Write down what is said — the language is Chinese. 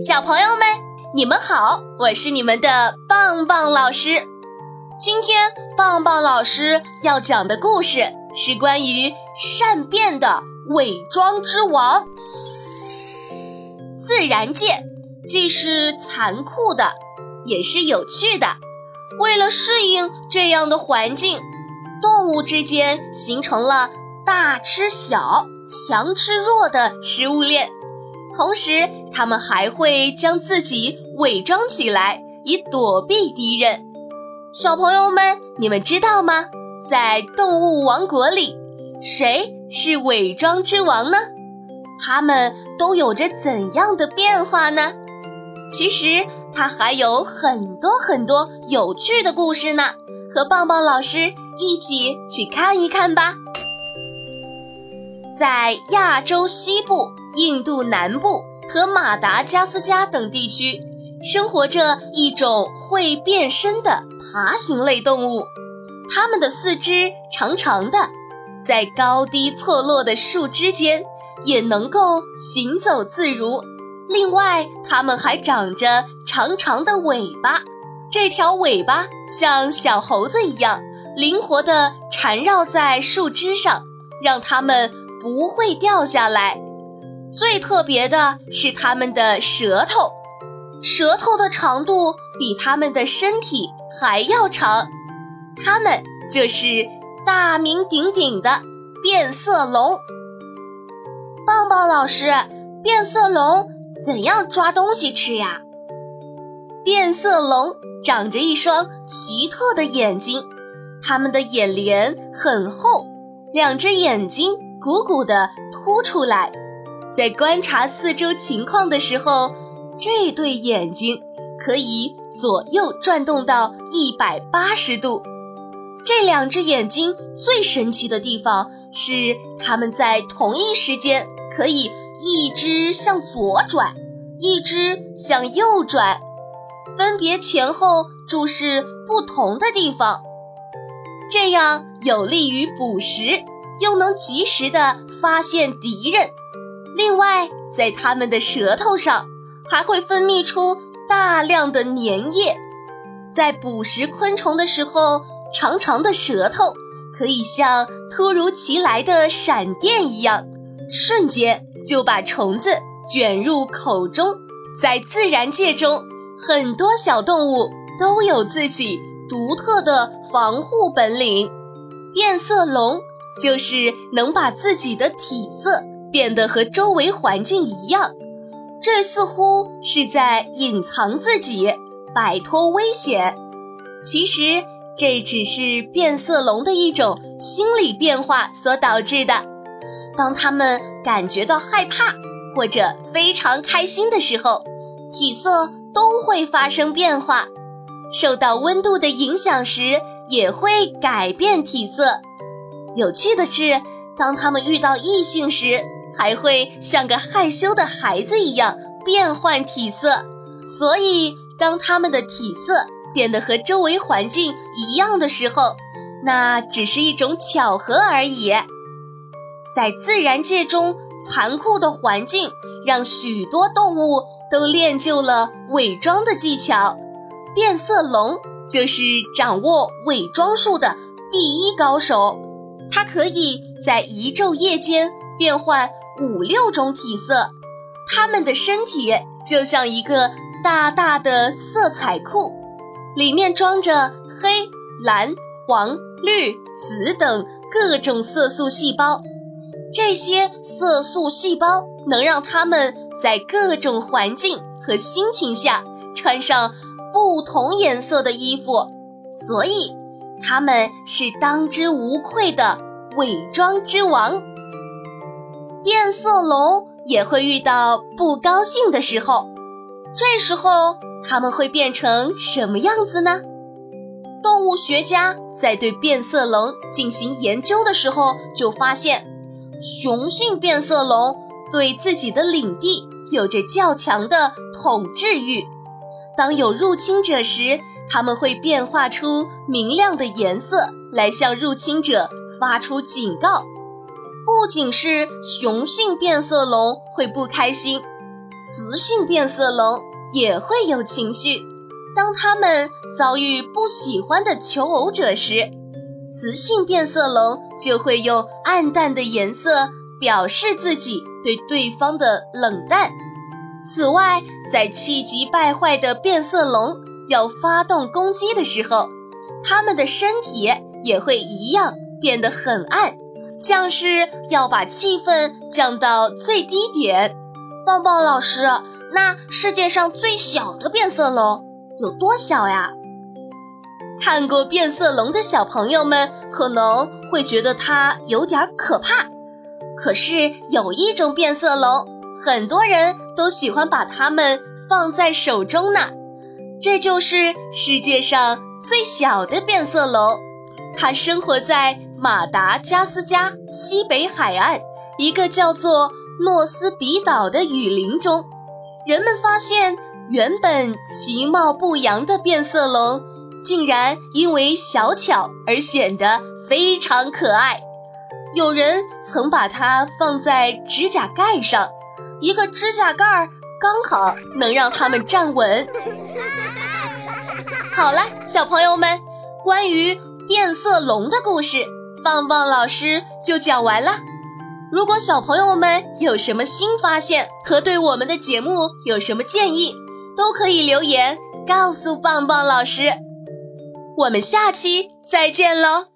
小朋友们，你们好，我是你们的棒棒老师。今天棒棒老师要讲的故事是关于善变的伪装之王。自然界既是残酷的，也是有趣的。为了适应这样的环境，动物之间形成了大吃小、强吃弱的食物链。同时，他们还会将自己伪装起来，以躲避敌人。小朋友们，你们知道吗？在动物王国里，谁是伪装之王呢？他们都有着怎样的变化呢？其实，它还有很多很多有趣的故事呢。和棒棒老师一起去看一看吧。在亚洲西部。印度南部和马达加斯加等地区，生活着一种会变身的爬行类动物。它们的四肢长长的，在高低错落的树枝间也能够行走自如。另外，它们还长着长长的尾巴，这条尾巴像小猴子一样灵活地缠绕在树枝上，让它们不会掉下来。最特别的是它们的舌头，舌头的长度比它们的身体还要长。它们就是大名鼎鼎的变色龙。棒棒老师，变色龙怎样抓东西吃呀？变色龙长着一双奇特的眼睛，它们的眼帘很厚，两只眼睛鼓鼓的凸出来。在观察四周情况的时候，这对眼睛可以左右转动到一百八十度。这两只眼睛最神奇的地方是，它们在同一时间可以一只向左转，一只向右转，分别前后注视不同的地方，这样有利于捕食，又能及时的发现敌人。另外，在它们的舌头上还会分泌出大量的粘液，在捕食昆虫的时候，长长的舌头可以像突如其来的闪电一样，瞬间就把虫子卷入口中。在自然界中，很多小动物都有自己独特的防护本领，变色龙就是能把自己的体色。变得和周围环境一样，这似乎是在隐藏自己，摆脱危险。其实这只是变色龙的一种心理变化所导致的。当它们感觉到害怕或者非常开心的时候，体色都会发生变化。受到温度的影响时，也会改变体色。有趣的是，当它们遇到异性时，还会像个害羞的孩子一样变换体色，所以当它们的体色变得和周围环境一样的时候，那只是一种巧合而已。在自然界中，残酷的环境让许多动物都练就了伪装的技巧。变色龙就是掌握伪装术的第一高手，它可以在一昼夜间变换。五六种体色，它们的身体就像一个大大的色彩库，里面装着黑、蓝、黄、绿、紫等各种色素细胞。这些色素细胞能让它们在各种环境和心情下穿上不同颜色的衣服，所以它们是当之无愧的伪装之王。变色龙也会遇到不高兴的时候，这时候它们会变成什么样子呢？动物学家在对变色龙进行研究的时候，就发现，雄性变色龙对自己的领地有着较强的统治欲。当有入侵者时，它们会变化出明亮的颜色来向入侵者发出警告。不仅是雄性变色龙会不开心，雌性变色龙也会有情绪。当它们遭遇不喜欢的求偶者时，雌性变色龙就会用暗淡的颜色表示自己对对方的冷淡。此外，在气急败坏的变色龙要发动攻击的时候，它们的身体也会一样变得很暗，像是要把气氛降到最低点。棒棒老师，那世界上最小的变色龙有多小呀？看过变色龙的小朋友们可能会觉得它有点可怕，可是有一种变色龙。很多人都喜欢把它们放在手中呢，这就是世界上最小的变色龙。它生活在马达加斯加西北海岸一个叫做诺斯比岛的雨林中。人们发现，原本其貌不扬的变色龙，竟然因为小巧而显得非常可爱。有人曾把它放在指甲盖上。一个指甲盖儿刚好能让它们站稳。好了，小朋友们，关于变色龙的故事，棒棒老师就讲完了。如果小朋友们有什么新发现和对我们的节目有什么建议，都可以留言告诉棒棒老师。我们下期再见喽！